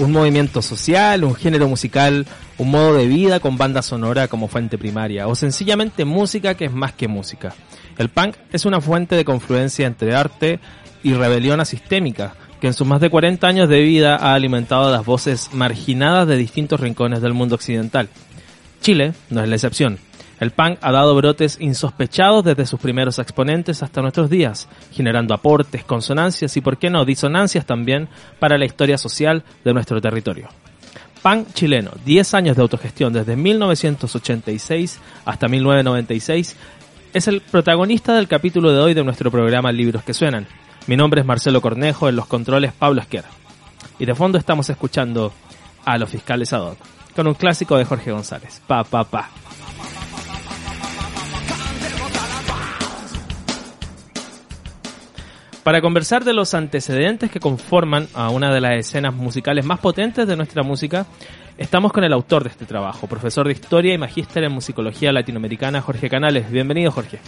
un movimiento social, un género musical, un modo de vida con banda sonora como fuente primaria, o sencillamente música que es más que música. El punk es una fuente de confluencia entre arte y rebelión asistémica, que en sus más de 40 años de vida ha alimentado las voces marginadas de distintos rincones del mundo occidental. Chile no es la excepción. El punk ha dado brotes insospechados desde sus primeros exponentes hasta nuestros días, generando aportes, consonancias y, por qué no, disonancias también para la historia social de nuestro territorio. Punk chileno, 10 años de autogestión desde 1986 hasta 1996, es el protagonista del capítulo de hoy de nuestro programa Libros que Suenan. Mi nombre es Marcelo Cornejo, en los controles Pablo Esquer. Y de fondo estamos escuchando a los fiscales ad con un clásico de Jorge González, Pa Pa Pa. Para conversar de los antecedentes que conforman a una de las escenas musicales más potentes de nuestra música, estamos con el autor de este trabajo, profesor de Historia y magíster en Musicología Latinoamericana, Jorge Canales. Bienvenido, Jorge.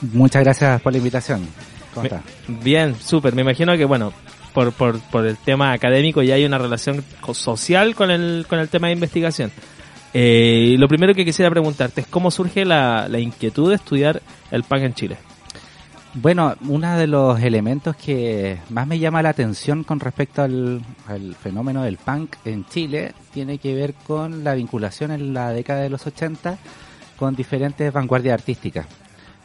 Muchas gracias por la invitación. ¿Cómo está? Bien, súper. Me imagino que, bueno, por, por, por el tema académico ya hay una relación social con el, con el tema de investigación. Eh, lo primero que quisiera preguntarte es cómo surge la, la inquietud de estudiar el punk en Chile. Bueno, uno de los elementos que más me llama la atención con respecto al, fenómeno del punk en Chile tiene que ver con la vinculación en la década de los 80 con diferentes vanguardias artísticas.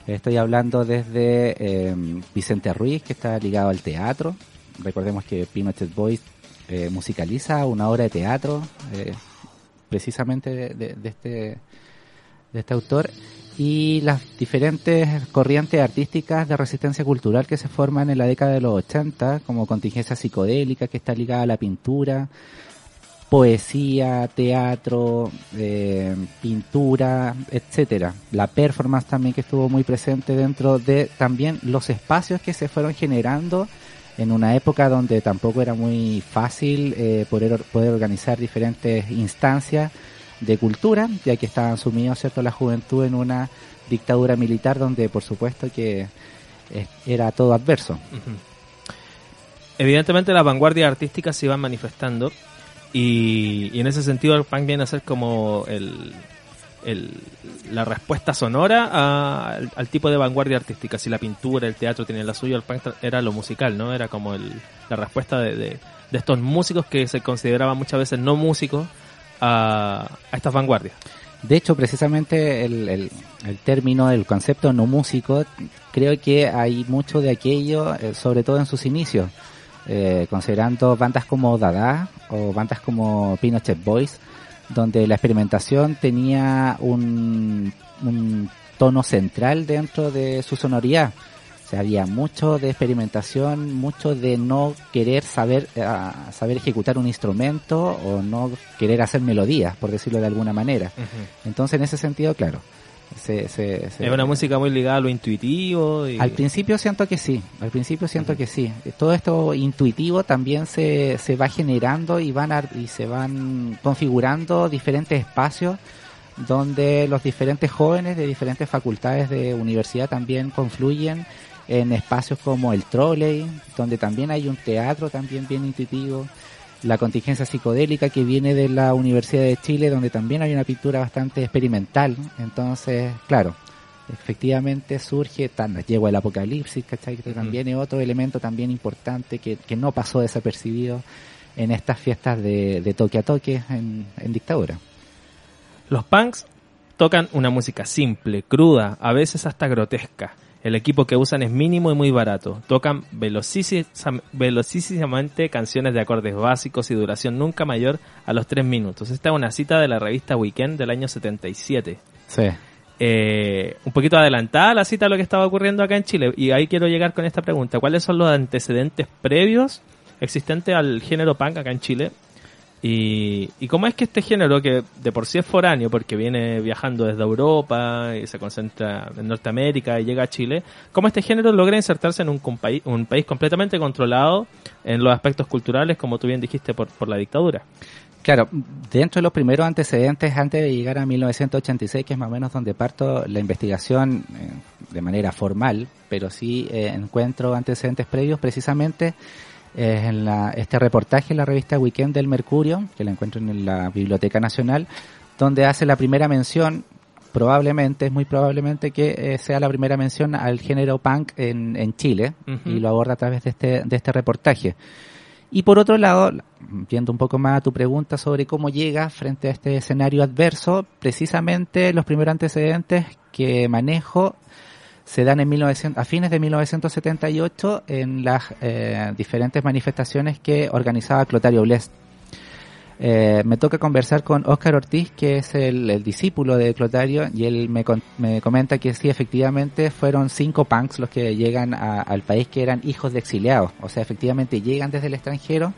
Estoy hablando desde em, Vicente Ruiz, que está ligado al teatro. Recordemos que Pinochet Boys eh, musicaliza una obra de teatro eh, precisamente de, este, de este autor y las diferentes corrientes artísticas de resistencia cultural que se forman en la década de los 80, como contingencia psicodélica que está ligada a la pintura, poesía, teatro, eh, pintura, etcétera. La performance también que estuvo muy presente dentro de también los espacios que se fueron generando en una época donde tampoco era muy fácil eh, poder, poder organizar diferentes instancias de cultura, ya que estaban sumidos, ¿cierto?, la juventud en una dictadura militar donde, por supuesto, que era todo adverso. Evidentemente las vanguardias artísticas se iban manifestando y, en ese sentido el punk viene a ser como el, la respuesta sonora al, tipo de vanguardia artística. Si la pintura, el teatro tenían la suya, el punk era lo musical, ¿no? Era como la respuesta de, de, estos músicos que se consideraban muchas veces no músicos, a, estas vanguardias. De hecho, precisamente el, el, término, el concepto no músico, creo que hay mucho de aquello, eh, sobre todo en sus inicios, eh, considerando bandas como Dada o bandas como Pinochet Boys, donde la experimentación tenía un, un tono central dentro de su sonoridad. O sea, había mucho de experimentación, mucho de no querer saber, eh, saber ejecutar un instrumento o no querer hacer melodías, por decirlo de alguna manera. Entonces, en ese sentido, claro. es una música muy ligada a lo intuitivo. Al principio siento que sí, al principio siento que sí. Todo esto intuitivo también se, se va generando y, van y se van configurando diferentes espacios donde los diferentes jóvenes de diferentes facultades de universidad también confluyen en espacios como el trolley, donde también hay un teatro también bien intuitivo, la contingencia psicodélica que viene de la Universidad de Chile, donde también hay una pintura bastante experimental. Entonces, claro, efectivamente surge, tan, llegó el apocalipsis, ¿cachai? Que también es otro elemento también importante que, que no pasó desapercibido en estas fiestas de, de toque a toque en, en dictadura. Los punks tocan una música simple, cruda, a veces hasta grotesca el equipo que usan es mínimo y muy barato. Tocan velocísimamente canciones de acordes básicos y duración nunca mayor a los 3 minutos. Esta es una cita de la revista Weekend del año 77. Sí. Eh, un poquito adelantada la cita a lo que estaba ocurriendo acá en Chile. Y ahí quiero llegar con esta pregunta. ¿Cuáles son los antecedentes previos existentes al género punk acá en Chile? Y, y cómo es que este género, que de por sí es foráneo, porque viene viajando desde Europa y se concentra en Norteamérica y llega a Chile, cómo este género logra insertarse en un, país, completamente controlado en los aspectos culturales, como tú bien dijiste, por, por la dictadura? Claro, dentro de los primeros antecedentes, antes de llegar a 1986, que es más o menos donde parto la investigación eh, de manera formal, pero sí eh, encuentro antecedentes previos, precisamente es en la, este reportaje en la revista Weekend del Mercurio, que la encuentro en la Biblioteca Nacional, donde hace la primera mención, probablemente, es muy probablemente que eh, sea la primera mención al género punk en, en Chile, y lo aborda a través de este, de este reportaje. Y por otro lado, viendo un poco más a tu pregunta sobre cómo llega frente a este escenario adverso, precisamente los primeros antecedentes que manejo se dan en 1900, a fines de 1978 en las eh, diferentes manifestaciones que organizaba Clotario Blest. Eh, me toca conversar con Óscar Ortiz, que es el, discípulo de Clotario, y él me, me, comenta que sí, efectivamente fueron cinco punks los que llegan al país que eran hijos de exiliados. O sea, efectivamente llegan desde el extranjero.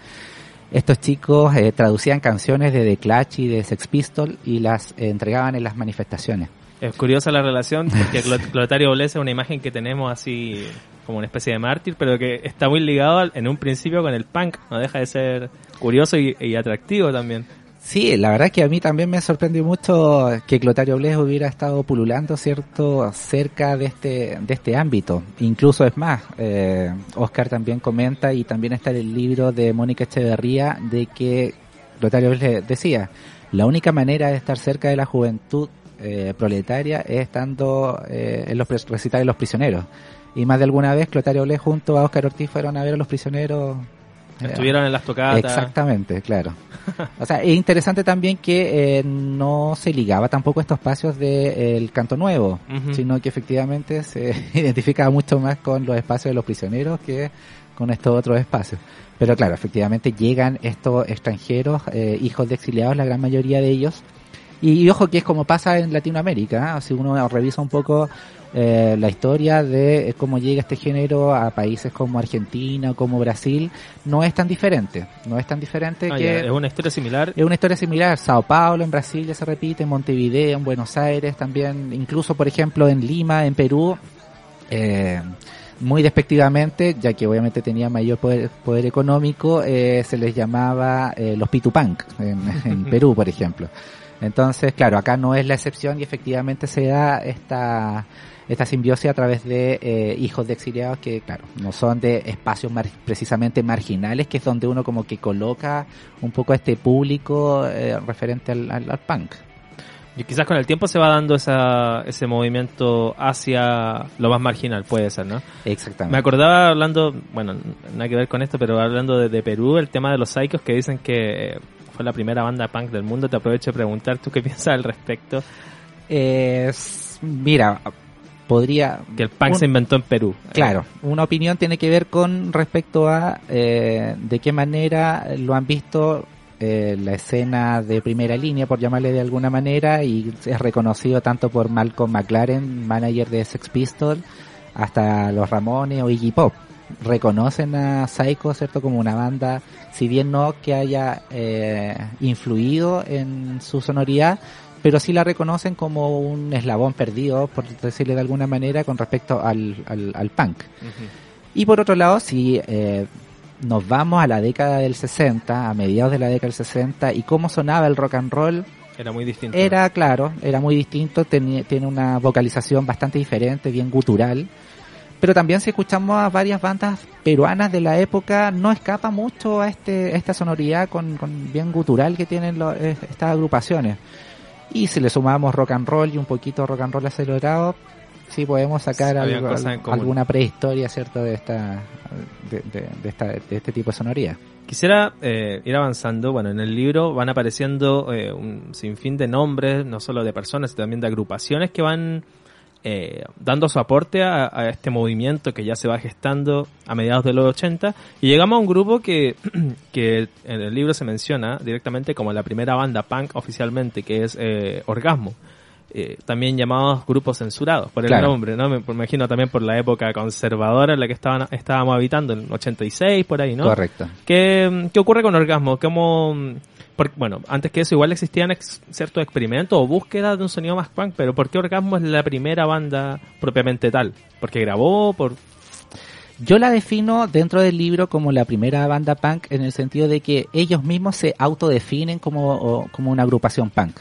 Estos chicos eh, traducían canciones de The Clash y de Sex Pistol y las entregaban en las manifestaciones. Es curiosa la relación, porque Clotario Bless es una imagen que tenemos así como una especie de mártir, pero que está muy ligado en un principio con el punk, no deja de ser curioso y, atractivo también. Sí, la verdad es que a mí también me sorprendió mucho que Clotario Bless hubiera estado pululando, ¿cierto?, cerca de este, de este ámbito. Incluso es más, eh, Oscar también comenta y también está en el libro de Mónica Echeverría de que Clotario Bless decía, la única manera de estar cerca de la juventud eh, proletaria es estando eh, en los recitales de los prisioneros. Y más de alguna vez Clotario Ble junto a Oscar Ortiz fueron a ver a los prisioneros. Eh, Estuvieron en las tocadas. Exactamente, claro. o sea, es interesante también que no se ligaba tampoco a estos espacios del canto nuevo, sino que efectivamente se identificaba mucho más con los espacios de los prisioneros que con estos otros espacios. Pero claro, efectivamente llegan estos extranjeros, hijos de exiliados, la gran mayoría de ellos, y, ojo que es como pasa en Latinoamérica, ¿eh? si uno revisa un poco eh, la historia de cómo llega este género a países como Argentina o como Brasil, no es tan diferente, no es tan diferente ah, que... es una historia similar. Es una historia similar, Sao Paulo en Brasil ya se repite, en Montevideo, en Buenos Aires también, incluso por ejemplo en Lima, en Perú, eh, muy despectivamente, ya que obviamente tenía mayor poder, poder económico, eh, se les llamaba eh, los Pitupank en, en Perú, por ejemplo. Entonces, claro, acá no es la excepción y efectivamente se da esta, esta simbiosis a través de eh, hijos de exiliados que, claro, no son de espacios precisamente marginales, que es donde uno como que coloca un poco a este público eh, referente al, al, punk. Y quizás con el tiempo se va dando esa, ese movimiento hacia lo más marginal, puede ser, ¿no? Exactamente. Me acordaba hablando, bueno, nada que ver con esto, pero hablando de, de Perú, el tema de los psicos que dicen que fue la primera banda punk del mundo. Te aprovecho de preguntar tú qué piensas al respecto. mira, podría... Que el punk se inventó en Perú. Claro, una opinión tiene que ver con respecto a eh, de qué manera lo han visto eh, la escena de primera línea, por llamarle de alguna manera, y es reconocido tanto por Malcolm McLaren, manager de Sex Pistols, hasta los Ramones o Iggy Pop reconocen a Psycho, ¿cierto? Como una banda, si bien no que haya eh, influido en su sonoridad, pero sí la reconocen como un eslabón perdido, por decirle de alguna manera, con respecto al, al, punk. Y por otro lado, si eh, nos vamos a la década del 60, a mediados de la década del 60, y cómo sonaba el rock and roll, era muy distinto. Era, claro, era muy distinto, tiene una vocalización bastante diferente, bien gutural pero también si escuchamos a varias bandas peruanas de la época, no escapa mucho a este esta sonoridad con, con bien gutural que tienen estas agrupaciones. Y si le sumamos rock and roll y un poquito rock and roll acelerado, sí podemos sacar alguna prehistoria, ¿cierto?, de esta de, esta, de este tipo de sonoría. Quisiera eh, ir avanzando. Bueno, en el libro van apareciendo eh, un sinfín de nombres, no solo de personas, sino también de agrupaciones que van eh, dando su aporte a, este movimiento que ya se va gestando a mediados de los 80 y llegamos a un grupo que, que en el libro se menciona directamente como la primera banda punk oficialmente que es eh, Orgasmo. Eh, también llamados grupos censurados por el nombre, ¿no? Me, imagino también por la época conservadora en la que estaban, estábamos habitando, en 86 por ahí, ¿no? Correcto. ¿Qué, qué ocurre con Orgasmo? ¿Cómo, bueno, antes que eso igual existían ciertos experimentos o búsquedas de un sonido más punk, pero ¿por qué Orgasmo es la primera banda propiamente tal? ¿Porque grabó? por Yo la defino dentro del libro como la primera banda punk en el sentido de que ellos mismos se autodefinen como, como una agrupación punk.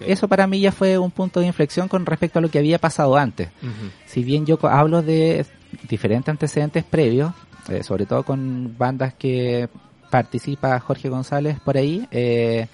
Eso para mí ya fue un punto de inflexión con respecto a lo que había pasado antes. Si bien yo hablo de diferentes antecedentes previos, eh, sobre todo con bandas que participa Jorge González por ahí, eh,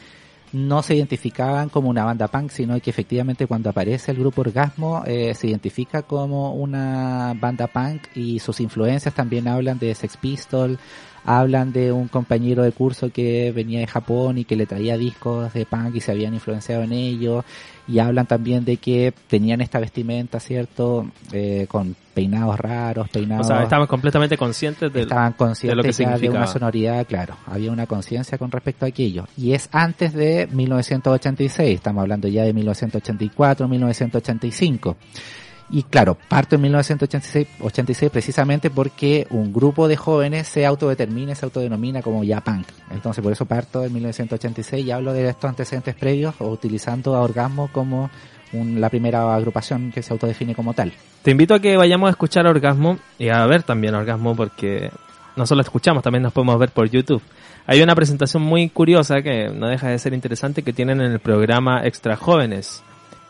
no se identificaban como una banda punk, sino que efectivamente cuando aparece el grupo Orgasmo eh, se identifica como una banda punk y sus influencias también hablan de Sex Pistol, hablan de un compañero de curso que venía de Japón y que le traía discos de punk y se habían influenciado en ellos y hablan también de que tenían esta vestimenta, ¿cierto? Eh, con peinados raros, peinados... O sea, estaban completamente conscientes de, estaban conscientes de lo que significaba. de una sonoridad, claro, había una conciencia con respecto a aquello. Y es antes de 1986, estamos hablando ya de 1984, 1985. Y claro, parto en 1986 86 precisamente porque un grupo de jóvenes se autodetermina, se autodenomina como ya punk. Entonces por eso parto en 1986 y hablo de estos antecedentes previos o utilizando a Orgasmo como un- la primera agrupación que se autodefine como tal. Te invito a que vayamos a escuchar Orgasmo y a ver también Orgasmo porque no solo escuchamos, también nos podemos ver por YouTube. Hay una presentación muy curiosa que no deja de ser interesante que tienen en el programa Extra Jóvenes.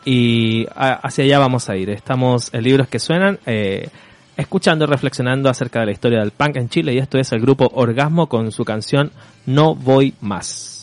Y hacia allá vamos a ir. Estamos en libros que suenan, eh, escuchando y reflexionando acerca de la historia del punk en Chile. Y esto es el grupo Orgasmo con su canción No Voy Más.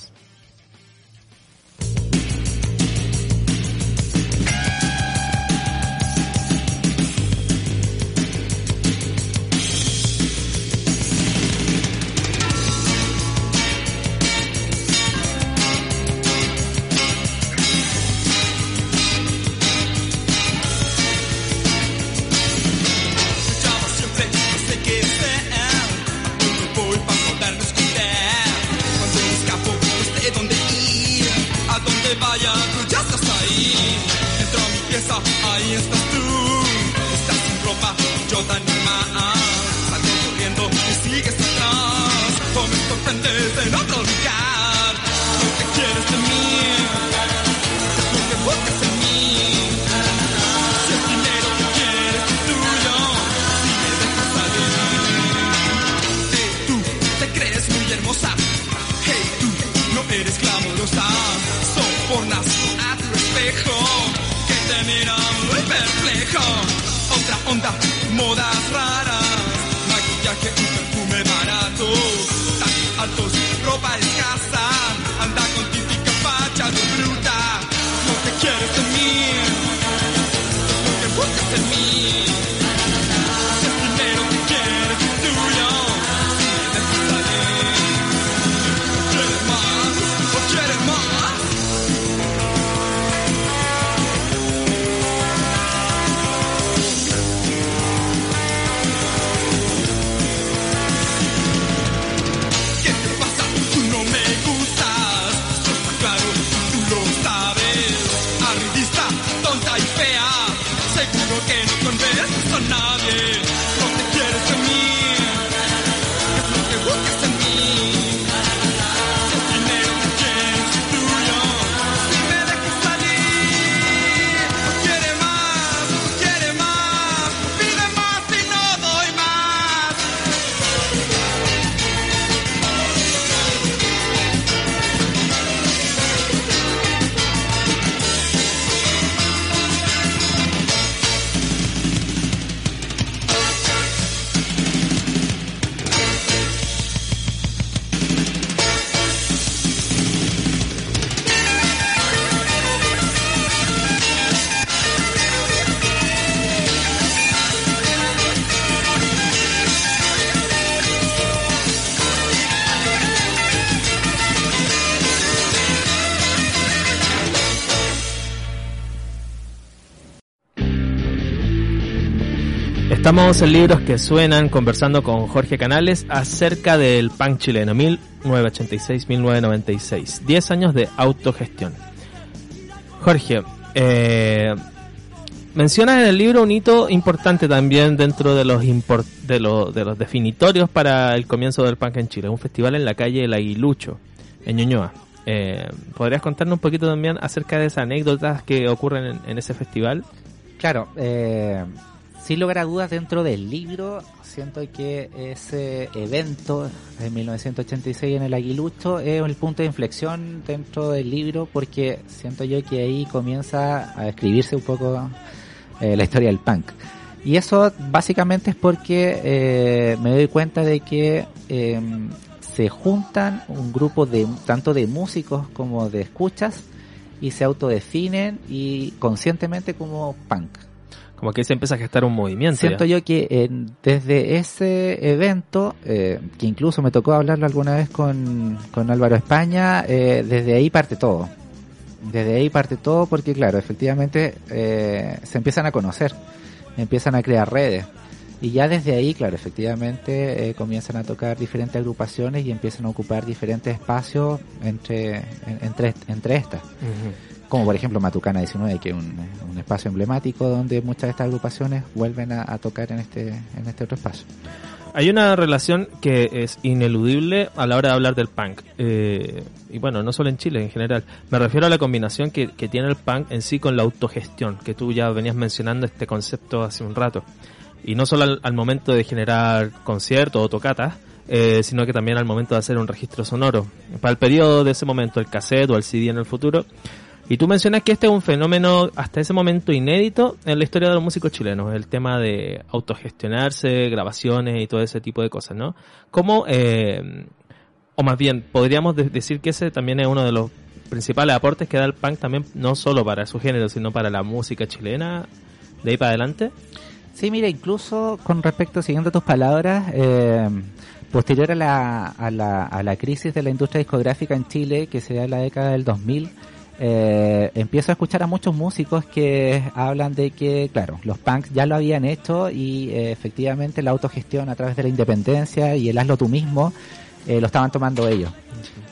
Glamorosa. Sobornas a tu espejo, que te mira muy perplejo. Otra onda, modas raras, Estamos en libros que suenan conversando con Jorge Canales acerca del punk chileno 1986-1996. 10 años de autogestión. Jorge, eh, mencionas en el libro un hito importante también dentro de los, impor- de, lo- de los definitorios para el comienzo del punk en Chile. Un festival en la calle El Aguilucho, en Ñuñoa. Eh, ¿Podrías contarnos un poquito también acerca de esas anécdotas que ocurren en, en ese festival? Claro, eh, sin lugar a dudas dentro del libro, siento que ese evento de 1986 en el Aguilucho es el punto de inflexión dentro del libro porque siento yo que ahí comienza a escribirse un poco eh, la historia del punk. Y eso básicamente es porque eh, me doy cuenta de que eh, se juntan un grupo de tanto de músicos como de escuchas y se autodefinen y conscientemente como punk. Como que se empieza a gestar un movimiento. Siento ya. yo que eh, desde ese evento, eh, que incluso me tocó hablarlo alguna vez con, con Álvaro España, eh, desde ahí parte todo. Desde ahí parte todo porque, claro, efectivamente eh, se empiezan a conocer, empiezan a crear redes. Y ya desde ahí, claro, efectivamente eh, comienzan a tocar diferentes agrupaciones y empiezan a ocupar diferentes espacios entre, en- entre, entre estas. Como por ejemplo Matucana 19, que es un, espacio emblemático donde muchas de estas agrupaciones vuelven a, tocar en este, en este otro espacio. Hay una relación que es ineludible a la hora de hablar del punk. Eh, y bueno, no solo en Chile, en general. Me refiero a la combinación que, que tiene el punk en sí con la autogestión, que tú ya venías mencionando este concepto hace un rato. Y no solo al, al momento de generar conciertos o tocatas, eh, sino que también al momento de hacer un registro sonoro. Para el periodo de ese momento, el cassette o el CD en el futuro. Y tú mencionas que este es un fenómeno hasta ese momento inédito en la historia de los músicos chilenos, el tema de autogestionarse, grabaciones y todo ese tipo de cosas, ¿no? ¿Cómo, eh, o más bien, podríamos de- decir que ese también es uno de los principales aportes que da el punk también, no solo para su género, sino para la música chilena, de ahí para adelante? Sí, mira, incluso con respecto, siguiendo tus palabras, eh, posterior a la, a, la, a la crisis de la industria discográfica en Chile, que se da en la década del 2000, eh, empiezo a escuchar a muchos músicos que hablan de que, claro, los punks ya lo habían hecho y eh, efectivamente la autogestión a través de la independencia y el hazlo tú mismo eh, lo estaban tomando ellos.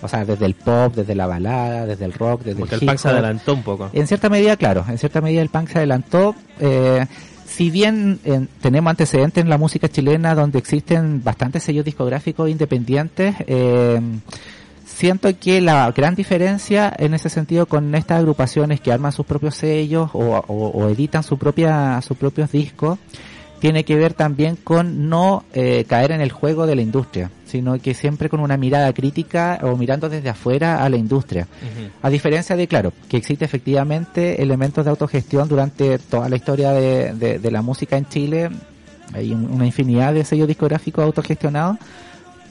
O sea, desde el pop, desde la balada, desde el rock, desde Porque el punk se adelantó un poco. En cierta medida, claro, en cierta medida el punk se adelantó. Eh, si bien tenemos antecedentes en la música chilena donde existen bastantes sellos discográficos independientes, eh, siento que la gran diferencia en ese sentido con estas agrupaciones que arman sus propios sellos o, o- o editan su propia, sus propios discos tiene que ver también con no eh, caer en el juego de la industria, sino que siempre con una mirada crítica o mirando desde afuera a la industria. A diferencia de, claro, que existe efectivamente elementos de autogestión durante toda la historia de, de- de la música en Chile, hay un- una infinidad de sellos discográficos autogestionados,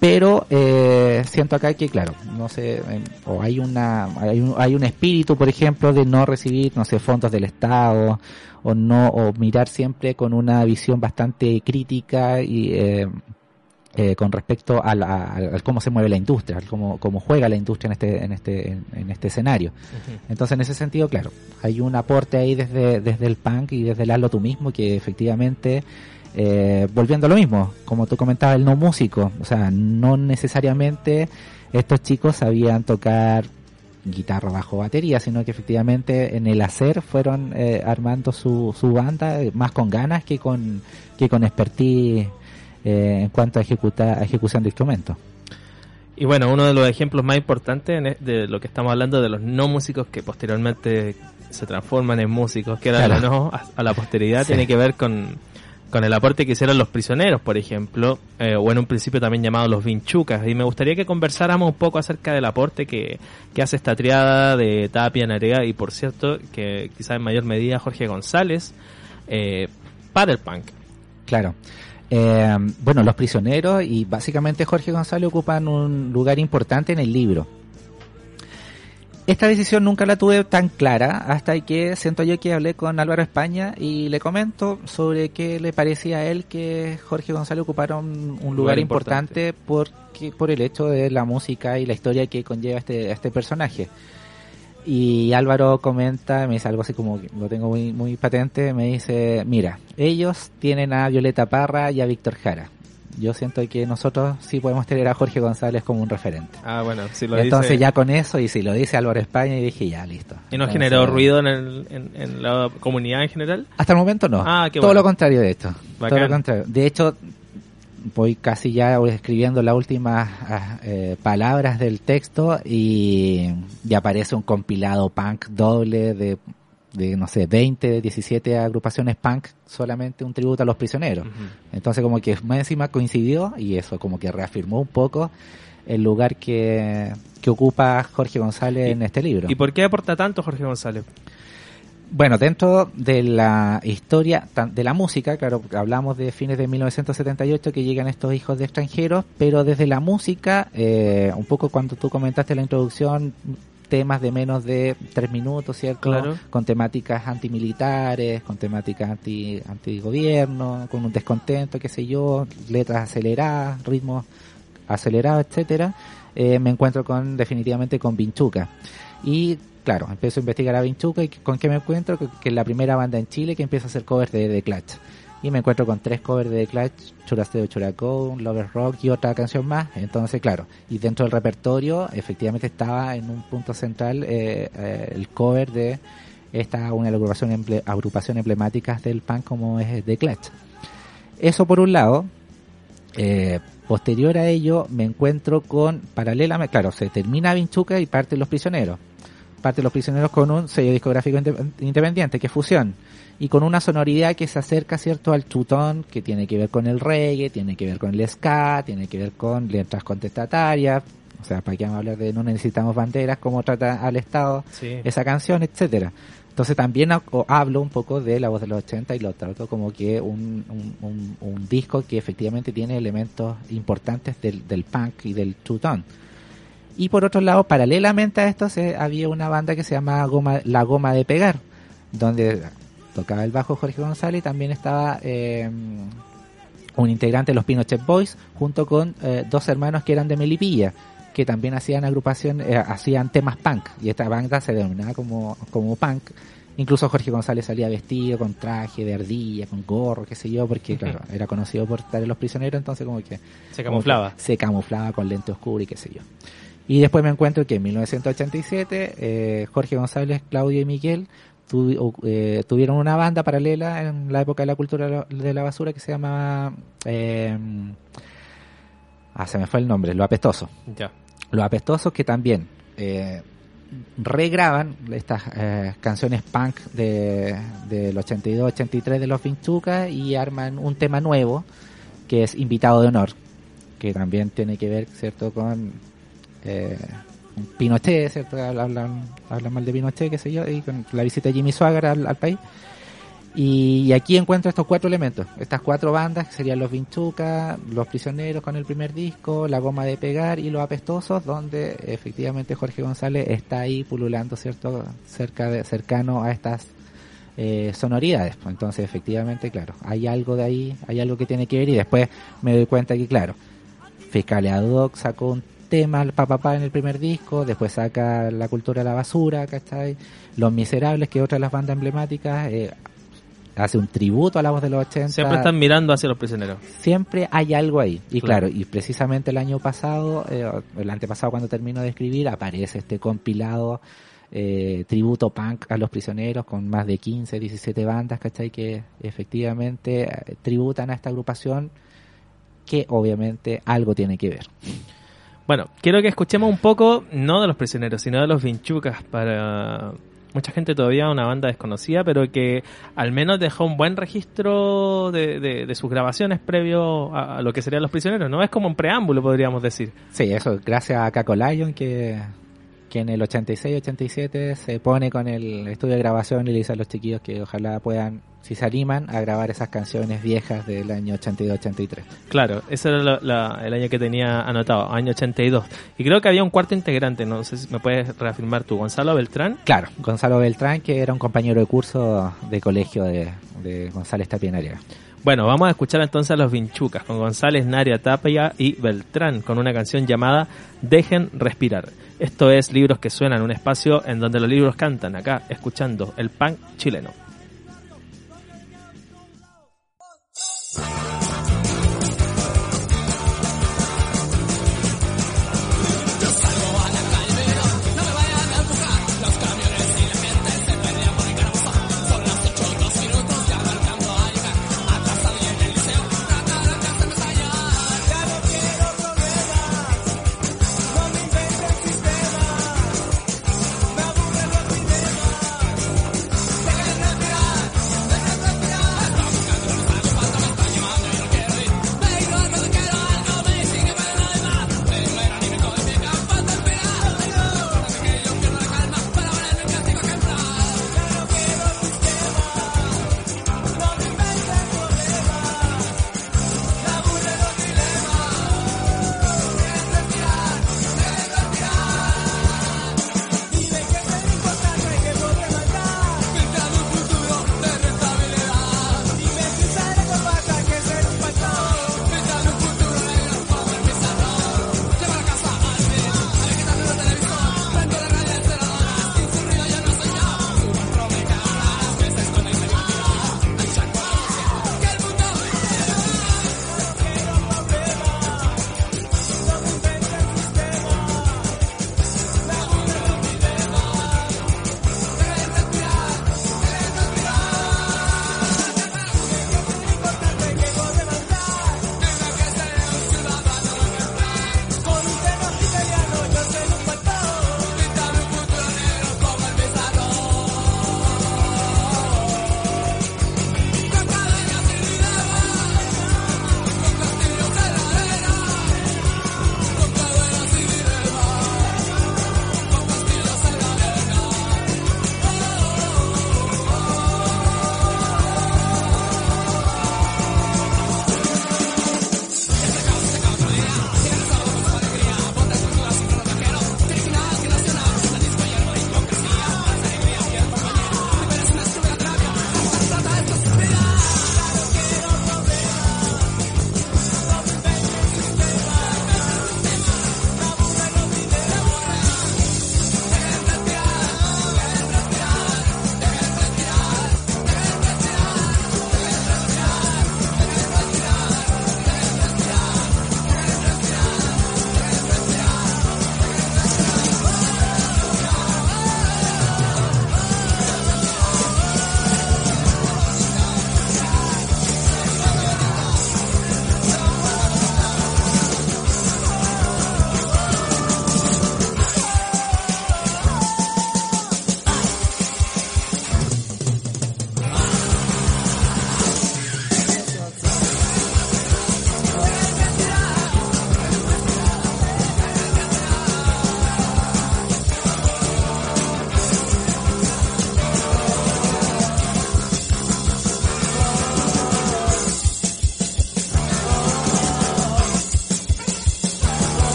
pero eh, siento acá que, claro, no sé, eh, o hay una hay un, hay un espíritu, por ejemplo, de no recibir, no sé, fondos del Estado, o no, o mirar siempre con una visión bastante crítica y eh, eh, con respecto a, la- a- a cómo se mueve la industria, al cómo, cómo juega la industria en este, en este, en, en este escenario. Entonces, en ese sentido, claro, hay un aporte ahí desde, desde el punk y desde el hazlo tú mismo que efectivamente, eh, volviendo a lo mismo, como tú comentabas, el no músico, o sea, no necesariamente estos chicos sabían tocar guitarra, bajo, batería, sino que efectivamente en el hacer fueron eh, armando su, su banda eh, más con ganas que con, que con expertise eh, en cuanto a, ejecutar, a ejecución de instrumentos. Y bueno, uno de los ejemplos más importantes de lo que estamos hablando de los no músicos que posteriormente se transforman en músicos, que era Claro. no a, a la posteridad, Sí. tiene que ver con, con el aporte que hicieron los prisioneros, por ejemplo, eh, o en un principio también llamados los vinchucas. Y me gustaría que conversáramos un poco acerca del aporte que, hace esta triada de Tapia, Narea y, por cierto, que quizá en mayor medida Jorge González, eh, para el punk. Claro. Eh, bueno, los prisioneros y básicamente Jorge González ocupan un lugar importante en el libro. Esta decisión nunca la tuve tan clara hasta que siento yo que hablé con Álvaro España y le comento sobre qué le parecía a él que Jorge González ocupara un, un lugar, importante, porque, por el hecho de la música y la historia que conlleva este, este personaje. Y Álvaro comenta, me dice algo así como, lo tengo muy, muy patente, me dice, mira, ellos tienen a Violeta Parra y a Víctor Jara. Yo siento que nosotros sí podemos tener a Jorge González como un referente. Ah, bueno, si lo Entonces dice- ya con eso, y si lo dice Álvaro España, y dije, ya, listo. ¿Y no Entonces, generó ruido en, el- en, en la comunidad en general? Hasta el momento no. Ah, qué Todo bueno. lo contrario de esto. Todo Bacán. lo contrario. De hecho, voy casi ya escribiendo las últimas ah, eh, palabras del texto y, y aparece un compilado punk doble de, de, no sé, 20, 17 agrupaciones punk, solamente un tributo a los prisioneros. Entonces como que más encima coincidió y eso como que reafirmó un poco el lugar que, que ocupa Jorge González Y- en este libro. ¿Y por qué aporta tanto Jorge González? Bueno, dentro de la historia de la música, claro, hablamos de fines de 1978 que llegan estos hijos de extranjeros, pero desde la música, eh, un poco cuando tú comentaste la introducción, temas de menos de tres minutos, ¿cierto? Claro. Con temáticas antimilitares, con temáticas anti antigobierno, con un descontento, qué sé yo, letras aceleradas, ritmos acelerados, etcétera. Eh, me encuentro con definitivamente con Vinchuca. Y claro, empiezo a investigar a Vinchuca y con qué me encuentro, que, que es la primera banda en Chile que empieza a hacer covers de The Clutch. Y me encuentro con tres covers de The Clutch, Churasteo Churacó, Lover Rock y otra canción más. Entonces, claro, y dentro del repertorio efectivamente estaba en un punto central eh, eh, el cover de esta una de las agrupaciones emblemáticas del punk como es The Clutch. Eso por un lado. Eh, posterior a ello me encuentro con, paralelamente, claro, se termina Vinchuca y parte Los Prisioneros. Parte Los Prisioneros con un sello discográfico inde- independiente, que es Fusión. Y con una sonoridad que se acerca, ¿cierto?, al chutón, que tiene que ver con el reggae, tiene que ver con el ska, tiene que ver con letras contestatarias. O sea, para qué vamos a hablar de no necesitamos banderas, cómo trata al Estado Sí. esa canción, etcétera. Entonces también hablo un poco de la voz de los 80 y lo trato como que un, un, un- un disco que efectivamente tiene elementos importantes del, del punk y del two-tone. Y por otro lado, paralelamente a esto, se, había una banda que se llama Goma, La Goma de Pegar, donde tocaba el bajo Jorge González y también estaba eh, un integrante de los Pinochet Boys, junto con eh, dos hermanos que eran de Melipilla, que también hacían agrupación, eh, hacían temas punk, y esta banda se denominaba como, como punk. Incluso Jorge González salía vestido con traje de ardilla, con gorro, qué sé yo, porque claro, era conocido por estar en los prisioneros, entonces como que Se camuflaba. se camuflaba con lente oscura y qué sé yo. Y después me encuentro que en 1987 eh, Jorge González, Claudio y Miguel tu- eh, tuvieron una banda paralela en la época de la cultura de la- de la basura que se llama... eh, ah, se me fue el nombre, Lo Apestoso. Ya. Los Apestosos que también eh, regraban estas eh, canciones punk de, del 82-83 de los Vinchuca y arman un tema nuevo que es Invitado de Honor, que también tiene que ver, ¿cierto?, con eh, Pinochet, ¿cierto? Hablan, hablan mal de Pinochet, qué sé yo, y con la visita de Jimmy Swagger al, al país. Y, aquí encuentro estos cuatro elementos, estas cuatro bandas que serían los Vinchuca, los prisioneros con el primer disco, la goma de pegar y los apestosos, donde efectivamente Jorge González está ahí pululando, ¿cierto? Cerca de, cercano a estas eh, sonoridades. Entonces, efectivamente, claro, hay algo de ahí, hay algo que tiene que ver y después me doy cuenta que, claro, Fiscalia Doc sacó un tema al papá en el primer disco, después saca La Cultura de la Basura, ¿cachai? Los Miserables, que es otra de las bandas emblemáticas, eh, hace un tributo a la voz de los 80. Siempre están mirando hacia los prisioneros. Siempre hay algo ahí. Y Claro. claro, y precisamente el año pasado, eh, el antepasado cuando termino de escribir, aparece este compilado eh, tributo punk a los prisioneros con más de 15, 17 bandas, ¿cachai? Que efectivamente eh, tributan a esta agrupación que obviamente algo tiene que ver. Bueno, quiero que escuchemos un poco, no de los prisioneros, sino de los vinchucas, para mucha gente todavía una banda desconocida, pero que al menos dejó un buen registro de, sus grabaciones previo a, a lo que serían los prisioneros, ¿no? Es como un preámbulo, podríamos decir. Sí, eso, gracias a Caco Lion que, que en el 86-87 se pone con el estudio de grabación y le dice a los chiquillos que ojalá puedan, si se animan, a grabar esas canciones viejas del año 82-83. Claro, ese era la- la- el año que tenía anotado, año 82. Y creo que había un cuarto integrante, no sé si me puedes reafirmar tú, Gonzalo Beltrán. Claro, Gonzalo Beltrán, que era un compañero de curso de colegio de, de González Tapia Nariega. Bueno, vamos a escuchar entonces a los Vinchucas con González, Naria Tapia y Beltrán con una canción llamada Dejen respirar. Esto es Libros que suenan, un espacio en donde los libros cantan, acá escuchando el punk chileno.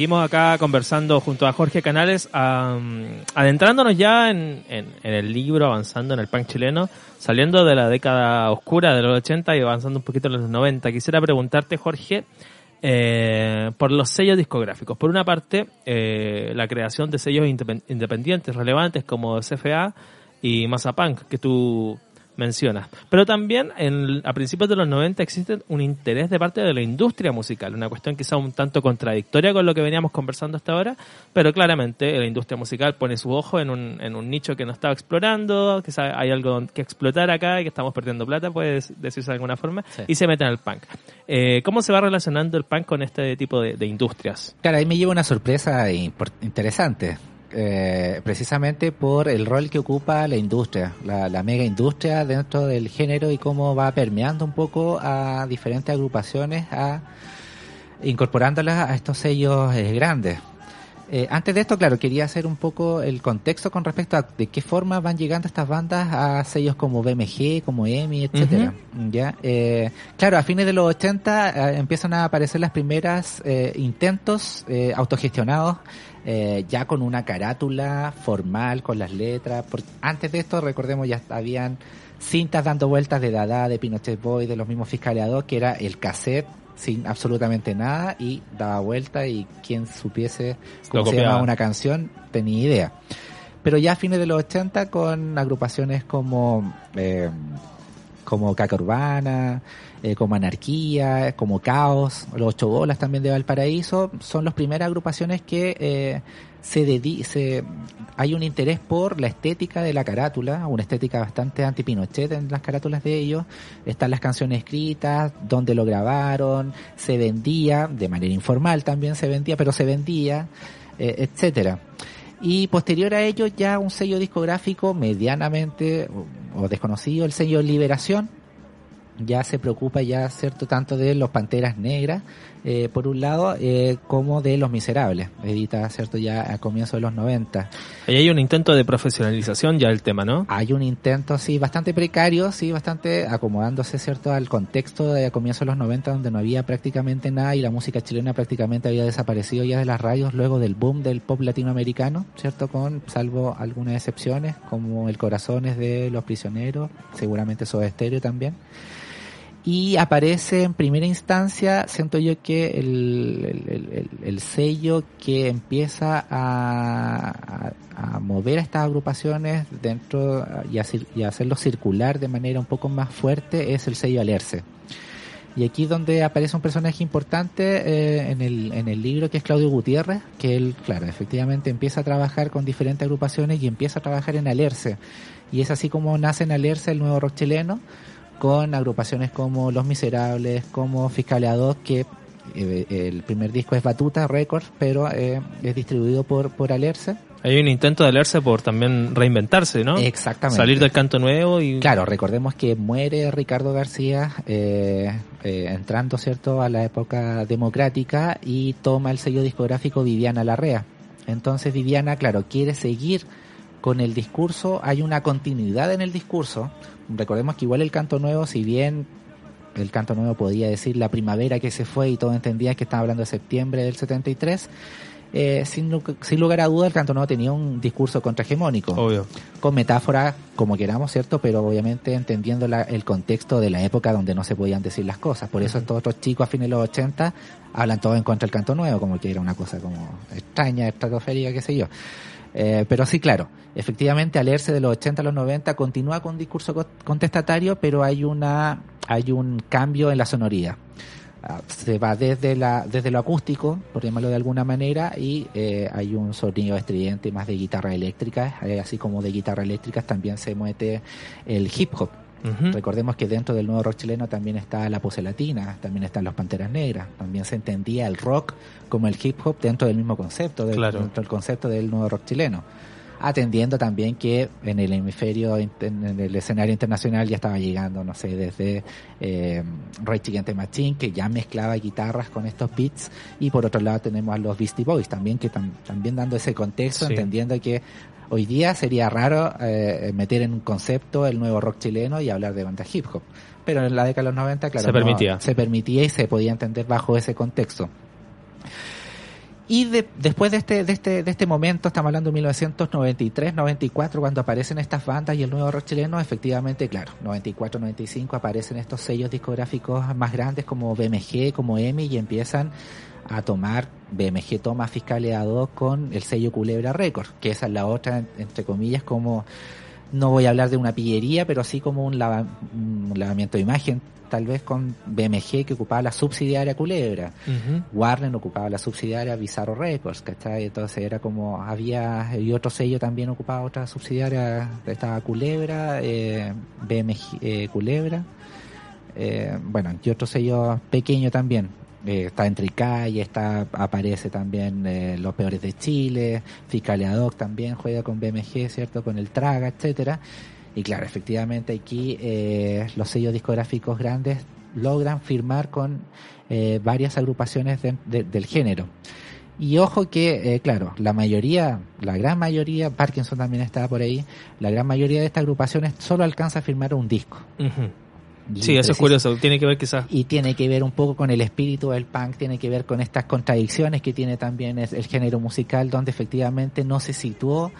Seguimos acá conversando junto a Jorge Canales, adentrándonos ya en, en- en el libro, avanzando en el punk chileno, saliendo de la década oscura de los 80 y avanzando un poquito en los 90. Quisiera preguntarte, Jorge, eh, por los sellos discográficos. Por una parte, eh, la creación de sellos indepen- independientes relevantes como CFA y Mazapunk, que tú mencionas. Pero también en- a principios de los 90 existe un interés de parte de la industria musical, una cuestión quizá un tanto contradictoria con lo que veníamos conversando hasta ahora, pero claramente la industria musical pone su ojo en un, en un nicho que no estaba explorando, quizá hay algo que explotar acá y que estamos perdiendo plata, puede decirse de alguna forma, Sí. y se meten al punk. Eh, ¿Cómo se va relacionando el punk con este tipo de, de industrias? Claro, ahí me lleva una sorpresa interesante. Eh, precisamente por el rol que ocupa la industria, la, la mega industria dentro del género y cómo va permeando un poco a diferentes agrupaciones, a incorporándolas a estos sellos eh, grandes. Eh, antes de esto, claro, quería hacer un poco el contexto con respecto a de qué forma van llegando estas bandas a sellos como BMG, como EMI, etcétera. Ya, eh, claro, a fines de los 80 eh, empiezan a aparecer las primeras eh, intentos eh, autogestionados eh, ya con una carátula formal con las letras. Porque antes de esto, recordemos, ya habían cintas dando vueltas de Dada, de Pinochet Boy, de los mismos fiscales ad hoc, que era el cassette sin absolutamente nada y daba vuelta y quien supiese cómo se llamaba una canción tenía idea. Pero ya a fines de los 80 con agrupaciones como eh, como Caca Urbana, eh, como Anarquía, como Caos, los Ocho Bolas también de Valparaíso, son las primeras agrupaciones que eh, se, dedi se hay un interés por la estética de la carátula, una estética bastante anti-Pinochet en las carátulas de ellos, están las canciones escritas, donde lo grabaron, se vendía, de manera informal también se vendía, pero se vendía, eh, etcétera. Y posterior a ello ya un sello discográfico medianamente o, o desconocido, el sello Liberación, ya se preocupa ya cierto tanto de los Panteras Negras, eh, por un lado, eh, como de Los Miserables, edita cierto ya a comienzos de los 90. Ahí hay un intento de profesionalización ya del tema, ¿no? Hay un intento, sí, bastante precario, sí, bastante acomodándose, ¿cierto?, al contexto de a comienzos de los 90 donde no había prácticamente nada y la música chilena prácticamente había desaparecido ya de las radios luego del boom del pop latinoamericano, ¿cierto?, con, salvo algunas excepciones, como El Corazones de Los Prisioneros, seguramente Soda Estéreo también. Y aparece en primera instancia, siento yo que el, el- el- el- el sello que empieza a, a- mover a estas agrupaciones dentro y, a, y hacerlo circular de manera un poco más fuerte es el sello Alerce. Y aquí donde aparece un personaje importante eh, en, el, en el libro que es Claudio Gutiérrez, que él, claro, efectivamente empieza a trabajar con diferentes agrupaciones y empieza a trabajar en Alerce. Y es así como nace en Alerce el nuevo rock chileno, con agrupaciones como Los Miserables, como Fiscalia 2, que eh, el primer disco es Batuta Records, pero eh, es distribuido por, por Alerce. Hay un intento de leerse por también reinventarse, ¿no? Exactamente. Salir del canto nuevo y... Claro, recordemos que muere Ricardo García eh, eh, entrando, ¿cierto?, a la época democrática y toma el sello discográfico Viviana Larrea. Entonces Viviana, claro, quiere seguir con el discurso, hay una continuidad en el discurso. Recordemos que igual el canto nuevo, si bien el canto nuevo podía decir la primavera que se fue y todo entendía que estaba hablando de septiembre del 73, eh, sin, sin lugar a duda el canto nuevo tenía un discurso contrahegemónico Obvio. con metáfora como queramos, ¿cierto? Pero obviamente entendiendo la- el contexto de la época donde no se podían decir las cosas. Por eso estos otros chicos a fines de los 80 hablan todo en contra del canto nuevo, como que era una cosa como extraña, estratosférica, qué sé yo. Eh, pero sí, claro, efectivamente al leerse de los 80 a los 90 continúa con discurso co- contestatario, pero hay una hay un cambio en la sonoridad. Ah, se va desde la desde lo acústico, por llamarlo de alguna manera, y eh, hay un sonido estridente más de guitarra eléctrica, eh, así como de guitarra eléctricas también se mueve el hip hop. Recordemos que dentro del nuevo rock chileno también está la pose latina, también están los Panteras Negras, también se entendía el rock como el hip hop dentro del mismo concepto, del- Claro. dentro del concepto del nuevo rock chileno. Atendiendo también que en el hemisferio, en el escenario internacional ya estaba llegando, no sé, desde eh, Against the Machine, que ya mezclaba guitarras con estos beats, y por otro lado tenemos a los Beastie Boys también, que tam- también dando ese contexto, Sí. entendiendo que hoy día sería raro eh, meter en un concepto el nuevo rock chileno y hablar de bandas hip hop. Pero en la década de los 90, claro, Se no- se permitía y se podía entender bajo ese contexto. Y de- después de este, de este, de este momento, estamos hablando de 1993, 94, cuando aparecen estas bandas y el nuevo rock chileno, efectivamente, claro, 94, 95 aparecen estos sellos discográficos más grandes como BMG, como EMI y empiezan a tomar, BMG toma Fiscalia 2 con el sello Culebra Records, que esa es la otra, en- entre comillas, como, no voy a hablar de una pillería, pero sí como un lavamiento de imagen, tal vez con BMG que ocupaba la subsidiaria Culebra. Ujú. Warner ocupaba la subsidiaria Bizarro Records, ¿cachai? Entonces era como, había, y otro sello también ocupaba otra subsidiaria, estaba Culebra, eh, BMG eh, Culebra, eh, bueno, y otro sello pequeño también. Eh, está entre Calle, está, aparece también eh, Los Peores de Chile, Fiscalia Doc también juega con BMG, ¿cierto? Con el Traga, etcétera. Y claro, efectivamente aquí eh, los sellos discográficos grandes logran firmar con eh, varias agrupaciones de- de- del género. Y ojo que, eh, claro, la mayoría, la gran mayoría, Parkinson también estaba por ahí, la gran mayoría de estas agrupaciones solo alcanza a firmar un disco. Sí, eso es curioso. Tiene que ver quizás. y tiene que ver un poco con el espíritu del punk, tiene que ver con estas contradicciones que tiene también el género musical, donde efectivamente no se situó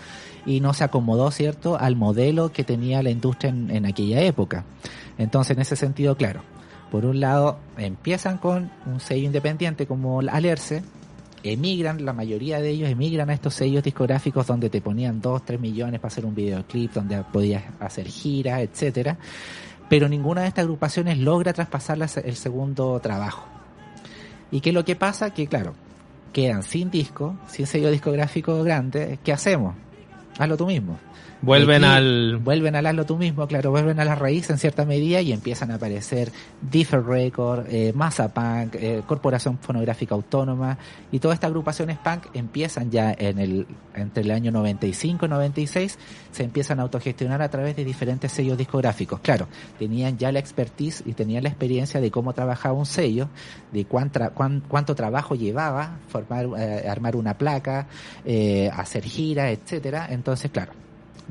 y no se acomodó, ¿cierto?, al modelo que tenía la industria en, en aquella época. Entonces, en ese sentido, claro, por un lado, empiezan con un sello independiente como Alerce, emigran, la mayoría de ellos emigran a estos sellos discográficos donde te ponían 2, 3 millones para hacer un videoclip, donde podías hacer giras, etcétera pero ninguna de estas agrupaciones logra traspasar la el segundo trabajo. ¿Y qué es lo que pasa? Que claro, quedan sin disco, sin sello discográfico grande, ¿qué hacemos? Hazlo tú mismo. Vuelven aquí al. Vuelven al hazlo tú mismo, claro, vuelven a la raíz en cierta medida y empiezan a aparecer Differ Record, eh, Massa Punk, eh, Corporación Fonográfica Autónoma y todas estas agrupaciones punk empiezan ya en el, entre el año 95 y 96, se empiezan a autogestionar a través de diferentes sellos discográficos. Claro, tenían ya la expertise y tenían la experiencia de cómo trabajaba un sello, de cuán- cuánto trabajo llevaba formar, eh, armar una placa, eh, hacer giras, etcétera. Entonces, claro,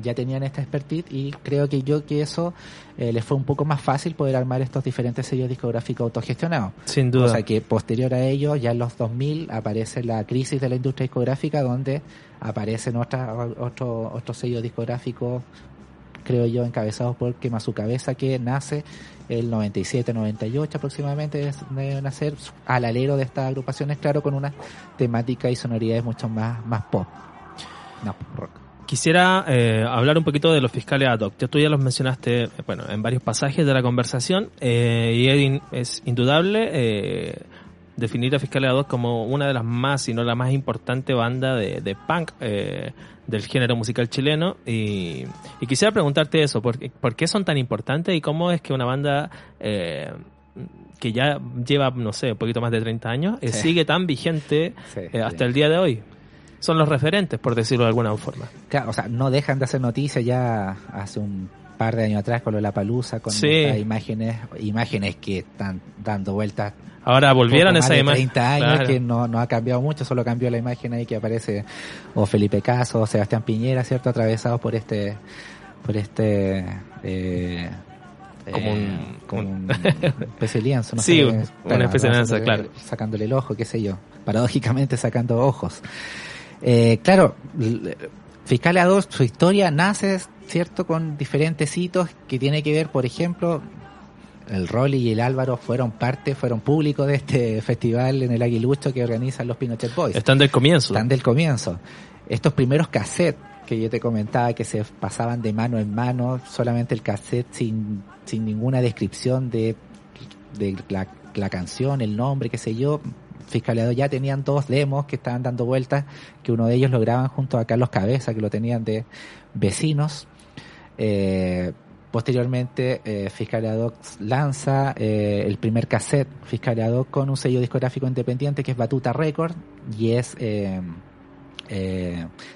ya tenían esta expertise y creo que yo que eso eh, les fue un poco más fácil poder armar estos diferentes sellos discográficos autogestionados. Sin O duda. sea que posterior a ello, ya en los 2000 aparece la crisis de la industria discográfica donde aparecen otras, otros otros sellos discográficos, creo yo, encabezados por Quema su cabeza, que nace el 97-98 aproximadamente, de de nacer al alero de estas agrupaciones, claro, con una temática y sonoridades mucho más, más pop. No, rock. Quisiera eh, hablar un poquito de los fiscales ad hoc. Ya tú ya los mencionaste, eh, bueno, en varios pasajes de la conversación eh, y es, in- es indudable eh, definir a Fiscales ad hoc como una de las más, si no la más importante banda de, de punk eh, del género musical chileno. Y, y quisiera preguntarte eso, ¿por, ¿por qué son tan importantes y cómo es que una banda eh, que ya lleva, no sé, un poquito más de 30 años, Sí. sigue tan vigente Sí, hasta el día de hoy? Son los referentes, por decirlo de alguna forma. Claro, o sea, no dejan de hacer noticias ya hace un par de años atrás con la palusa con Sí. estas imágenes, imágenes que están dando vueltas Ahora volvieron poco más esa de imagen. 30 años Claro. que no, no ha cambiado mucho, solo cambió la imagen ahí que aparece o Felipe Caso o Sebastián Piñera, ¿cierto? Atravesados por este por este eh, Como eh, un- como un- un especie de lienzo, no Sí, sé, un- una especie de lienzo, sacándole- claro. Sacándole el ojo, qué sé yo, paradójicamente sacando ojos. Eh, claro, l- Fiscalia 2, su historia nace, ¿cierto?, con diferentes hitos que tiene que ver, por ejemplo, el Rolly y el Álvaro fueron parte, fueron públicos de este festival en el Aguilucho que organizan los Pinochet Boys. Están del comienzo. Están del comienzo. Estos primeros cassettes que yo te comentaba que se pasaban de mano en mano, solamente el cassette sin, sin ninguna descripción de, de la, la canción, el nombre, qué sé yo. Fiscaliado ya tenían dos demos que estaban dando vueltas, que uno de ellos lo graban junto a Carlos Cabeza, que lo tenían de vecinos. Eh, posteriormente, eh, lanza eh, el primer cassette Fiscalia Doc con un sello discográfico independiente que es Batuta Record y es eh,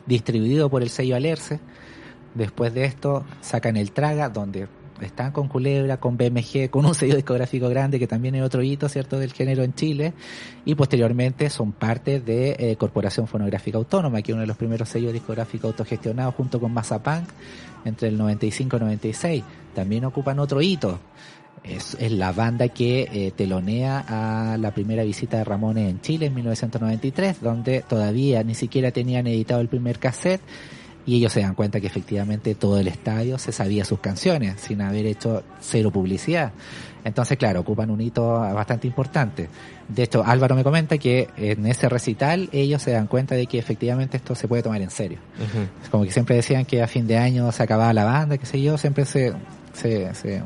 distribuido por el sello Alerce. Después de esto sacan el Traga, donde están con Culebra, con BMG, con un sello discográfico grande que también es otro hito, ¿cierto?, del género en Chile. Y posteriormente son parte de eh, Corporación Fonográfica Autónoma, que es uno de los primeros sellos discográficos autogestionados junto con Mazapunk entre el 95 y 96. También ocupan otro hito. es, la banda que eh, telonea a la primera visita de Ramones en Chile en 1993, donde todavía ni siquiera tenían editado el primer cassette y ellos se dan cuenta que efectivamente todo el estadio se sabía sus canciones sin haber hecho cero publicidad. Entonces, claro, ocupan un hito bastante importante. De hecho, Álvaro me comenta que en ese recital ellos se dan cuenta de que efectivamente esto se puede tomar en serio. Como que siempre decían que a fin de año se acababa la banda, qué sé yo, siempre se, se, se,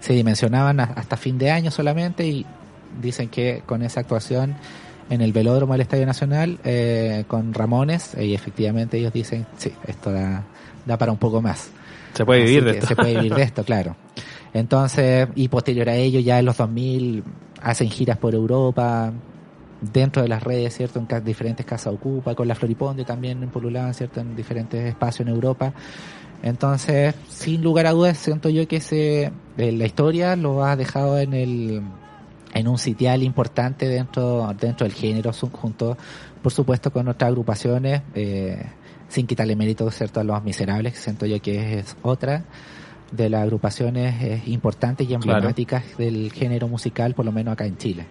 se dimensionaban hasta fin de año solamente y dicen que con esa actuación en el velódromo del Estadio Nacional eh, con Ramones y efectivamente ellos dicen, sí, esto da, da para un poco más. Se puede Así vivir de esto. Se puede vivir de esto, claro. Entonces, y posterior a ello, ya en los 2000 hacen giras por Europa, dentro de las redes, ¿cierto? En ca- diferentes casas ocupa, con la Floriponde también en Polulaban, ¿cierto? En diferentes espacios en Europa. Entonces, sin lugar a dudas, siento yo que se, eh, la historia lo ha dejado en el, en un sitial importante dentro, dentro del género, junto, por supuesto, con otras agrupaciones, eh, sin quitarle mérito, ¿cierto? A los miserables, que siento yo que es otra de las agrupaciones eh, importantes y emblemáticas del género musical, por lo menos acá en Chile.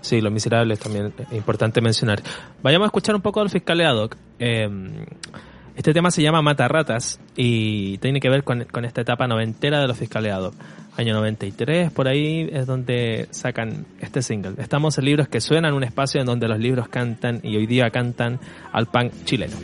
Sí, Los Miserables también es importante mencionar. Vayamos a escuchar un poco al fiscal ad hoc. Eh, este tema se llama Mata Ratas y tiene que ver con, esta etapa noventera de los fiscales ad hoc. Año 93, por ahí es donde sacan este single. Estamos en Libros que Suenan, un espacio en donde los libros cantan y hoy día cantan al punk chileno.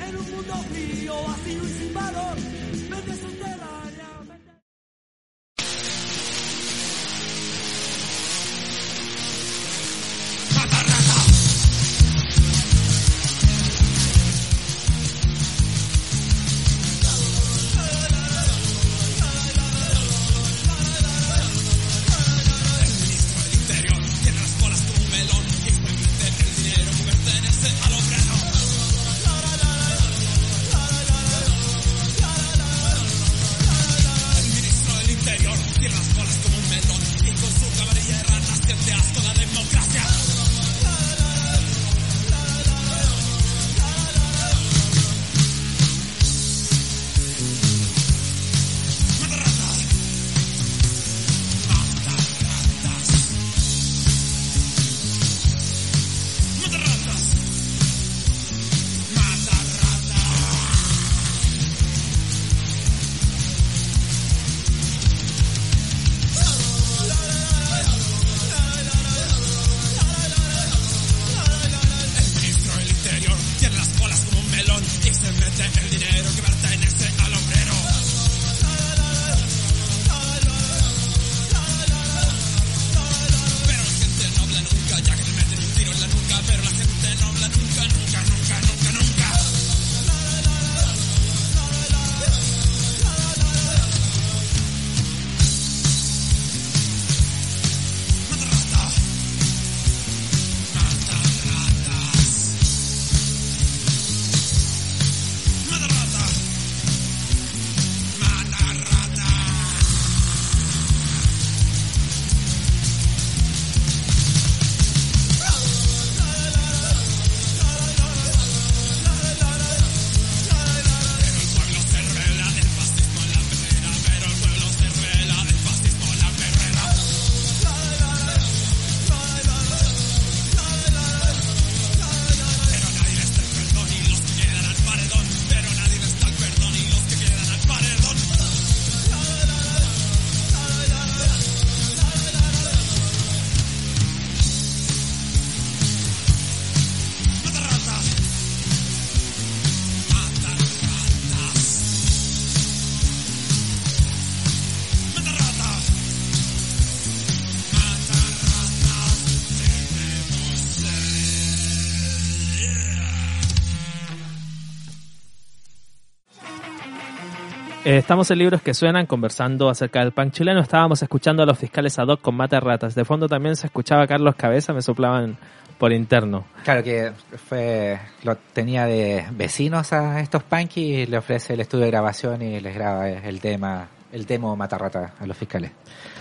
Estamos en Libros que Suenan conversando acerca del punk chileno. Estábamos escuchando a los fiscales ad hoc con mata ratas. De fondo también se escuchaba a Carlos Cabeza, me soplaban por interno. Claro que fue lo tenía de vecinos a estos punky y le ofrece el estudio de grabación y les graba el tema, el demo Matarrata a los fiscales.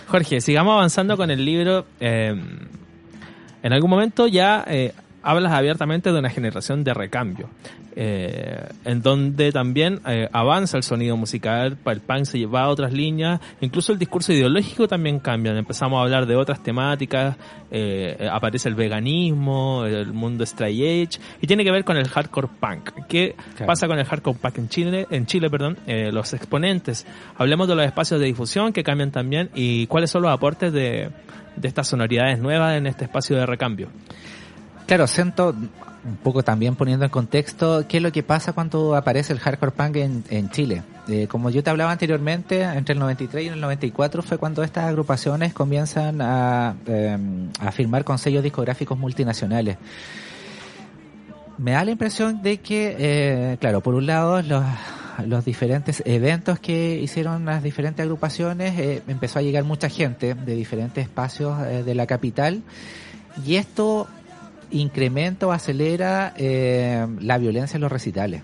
Jorge, sigamos avanzando con el libro. Eh, en algún momento ya eh, hablas abiertamente de una generación de recambio, eh, en donde también eh, avanza el sonido musical, el punk se lleva a otras líneas, incluso el discurso ideológico también cambia, empezamos a hablar de otras temáticas, eh, aparece el veganismo, el mundo Stray Age, y tiene que ver con el hardcore punk. ¿Qué Claro. pasa con el hardcore punk en Chile? En Chile, perdón, Eh, los exponentes. Hablemos de los espacios de difusión que cambian también y cuáles son los aportes de, de estas sonoridades nuevas en este espacio de recambio. Claro, siento un poco también poniendo en contexto qué es lo que pasa cuando aparece el hardcore punk en, en Chile. Eh, como yo te hablaba anteriormente, entre el 93 y el 94 fue cuando estas agrupaciones comienzan a, eh, a firmar con sellos discográficos multinacionales. Me da la impresión de que, eh, claro, por un lado los, los diferentes eventos que hicieron las diferentes agrupaciones, eh, empezó a llegar mucha gente de diferentes espacios de la capital y esto incrementa o acelera eh, la violencia en los recitales.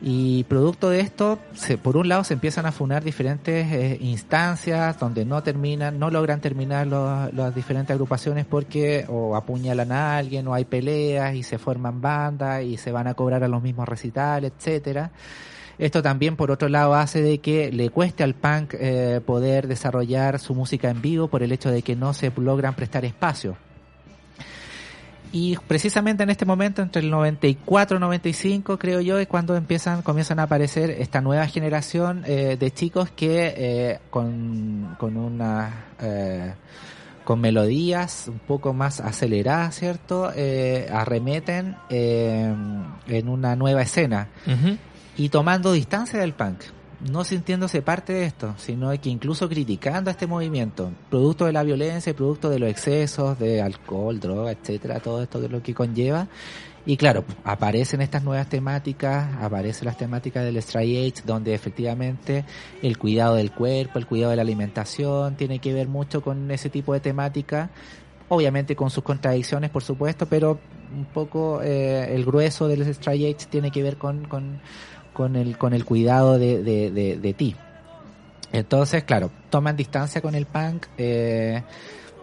Y producto de esto, se, por un lado se empiezan a funar diferentes eh, instancias donde no terminan, no logran terminar los- las diferentes agrupaciones porque o apuñalan a alguien o hay peleas y se forman bandas y se van a cobrar a los mismos recitales, etcétera. Esto también, por otro lado, hace de que le cueste al punk eh, poder desarrollar su música en vivo por el hecho de que no se logran prestar espacio. Y precisamente en este momento, entre el 94 y 95, creo yo, es cuando empiezan, comienzan a aparecer esta nueva generación eh, de chicos que eh, con, con una eh, con melodías un poco más aceleradas, ¿cierto? Eh, arremeten eh, en una nueva escena. Y tomando distancia del punk, no sintiéndose parte de esto, sino que incluso criticando a este movimiento, producto de la violencia, producto de los excesos de alcohol, droga, etcétera, todo esto que es lo que conlleva. Y claro, aparecen estas nuevas temáticas, aparecen las temáticas del Stray Age, donde efectivamente el cuidado del cuerpo, el cuidado de la alimentación, tiene que ver mucho con ese tipo de temática, obviamente con sus contradicciones, por supuesto, pero un poco eh, el grueso del Stray Age tiene que ver con, con, con el, con el cuidado de, de, de, de ti. Entonces, claro, toman distancia con el punk, eh,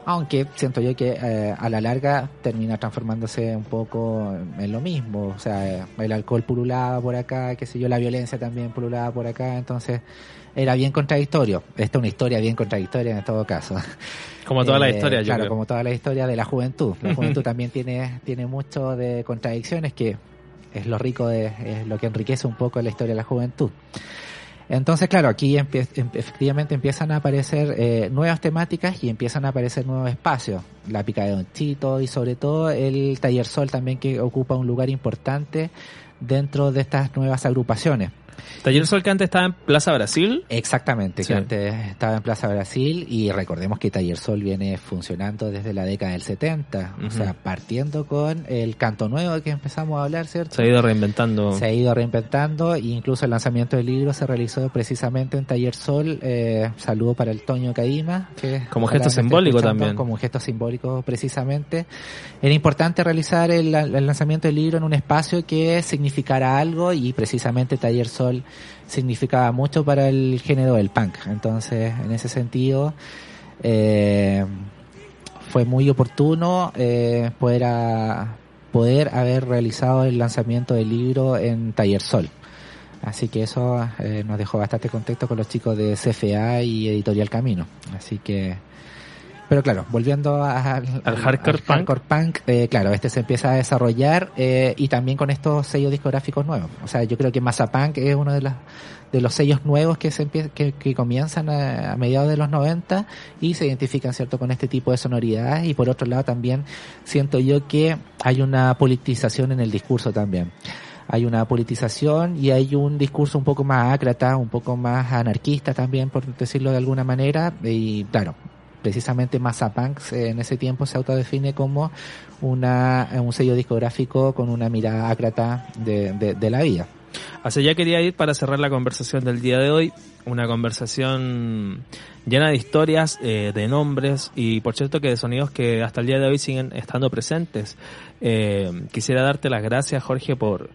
aunque siento yo que eh, a la larga termina transformándose un poco en lo mismo. O sea, el alcohol pululaba por acá, qué sé yo, la violencia también pululaba por acá, entonces era bien contradictorio. Esta es una historia bien contradictoria en todo caso. Como toda la Eh, historia, yo Claro, creo. como toda la historia de la juventud. La juventud también tiene, tiene mucho de contradicciones que es lo rico de, es lo que enriquece un poco la historia de la juventud. Entonces, claro, aquí efectivamente empiezan a aparecer eh, nuevas temáticas y empiezan a aparecer nuevos espacios. La pica de Don Chito y sobre todo el Taller Sol también que ocupa un lugar importante dentro de estas nuevas agrupaciones. Taller Sol que antes estaba en Plaza Brasil. Exactamente, Sí. que antes estaba en Plaza Brasil y recordemos que Taller Sol viene funcionando desde la década del 70, Ujú. o sea, partiendo con el canto nuevo que empezamos a hablar, ¿cierto? Se ha ido reinventando. Se ha ido reinventando e incluso el lanzamiento del libro se realizó precisamente en Taller Sol. Eh, saludo para el Toño Caima. Que Como gesto simbólico también. Como un gesto simbólico precisamente. Era importante realizar el, el lanzamiento del libro en un espacio que significara algo y precisamente Taller Sol significaba mucho para el género del punk. Entonces, en ese sentido, eh, fue muy oportuno eh, poder, poder haber realizado el lanzamiento del libro en Taller Sol. Así que eso eh, nos dejó bastante contexto con los chicos de CFA y Editorial Camino. Así que, pero claro, volviendo al, Al hardcore punk. hardcore punk, eh, claro, este se empieza a desarrollar eh, y también con estos sellos discográficos nuevos. O sea, yo creo que Mazapunk es uno de, las de los sellos nuevos que se empie- que, que comienzan a, a mediados de los 90 y se identifican cierto con este tipo de sonoridades y por otro lado también siento yo que hay una politización en el discurso también hay una politización y hay un discurso un poco más ácrata, un poco más anarquista también, por decirlo de alguna manera, y claro, precisamente Mazapunk se- en ese tiempo se autodefine como una, un sello discográfico con una mirada ácrata de, de, la vida. Hacia allá quería ir para cerrar la conversación del día de hoy. Una conversación llena de historias, eh, de nombres y por cierto que de sonidos que hasta el día de hoy siguen estando presentes. Eh, quisiera darte las gracias Jorge por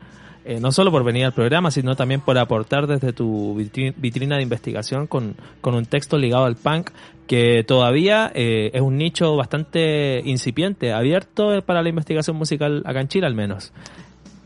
eh, no solo por venir al programa, sino también por aportar desde tu vitri- vitrina de investigación con, con un texto ligado al punk que todavía eh, es un nicho bastante incipiente, abierto para la investigación musical acá en Chile al menos.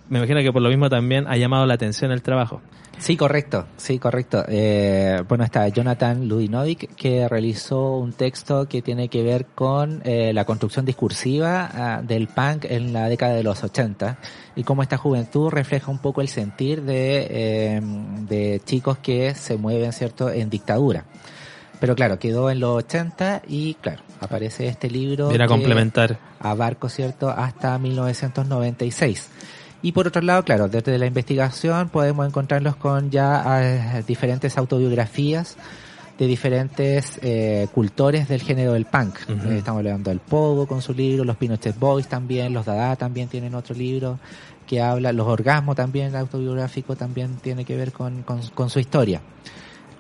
Me imagino que por lo mismo también ha llamado la atención el trabajo. Sí, correcto, sí, correcto. Eh, bueno, está Jonathan Ludinovic que realizó un texto que tiene que ver con eh, la construcción discursiva ah, del punk en la década de los 80 y cómo esta juventud refleja un poco el sentir de, eh, de chicos que se mueven, ¿cierto?, en dictadura. Pero claro, quedó en los 80 y claro, aparece este libro Viene a complementar. abarco, ¿cierto?, hasta 1996. Y por otro lado, claro, desde la investigación podemos encontrarlos con ya eh, diferentes autobiografías de diferentes eh, cultores del género del punk. Eh, estamos hablando del Pogo con su libro, los Pinochet Boys también, los Dada también tienen otro libro que habla, los Orgasmos también, el autobiográfico también tiene que ver con, con, con su historia.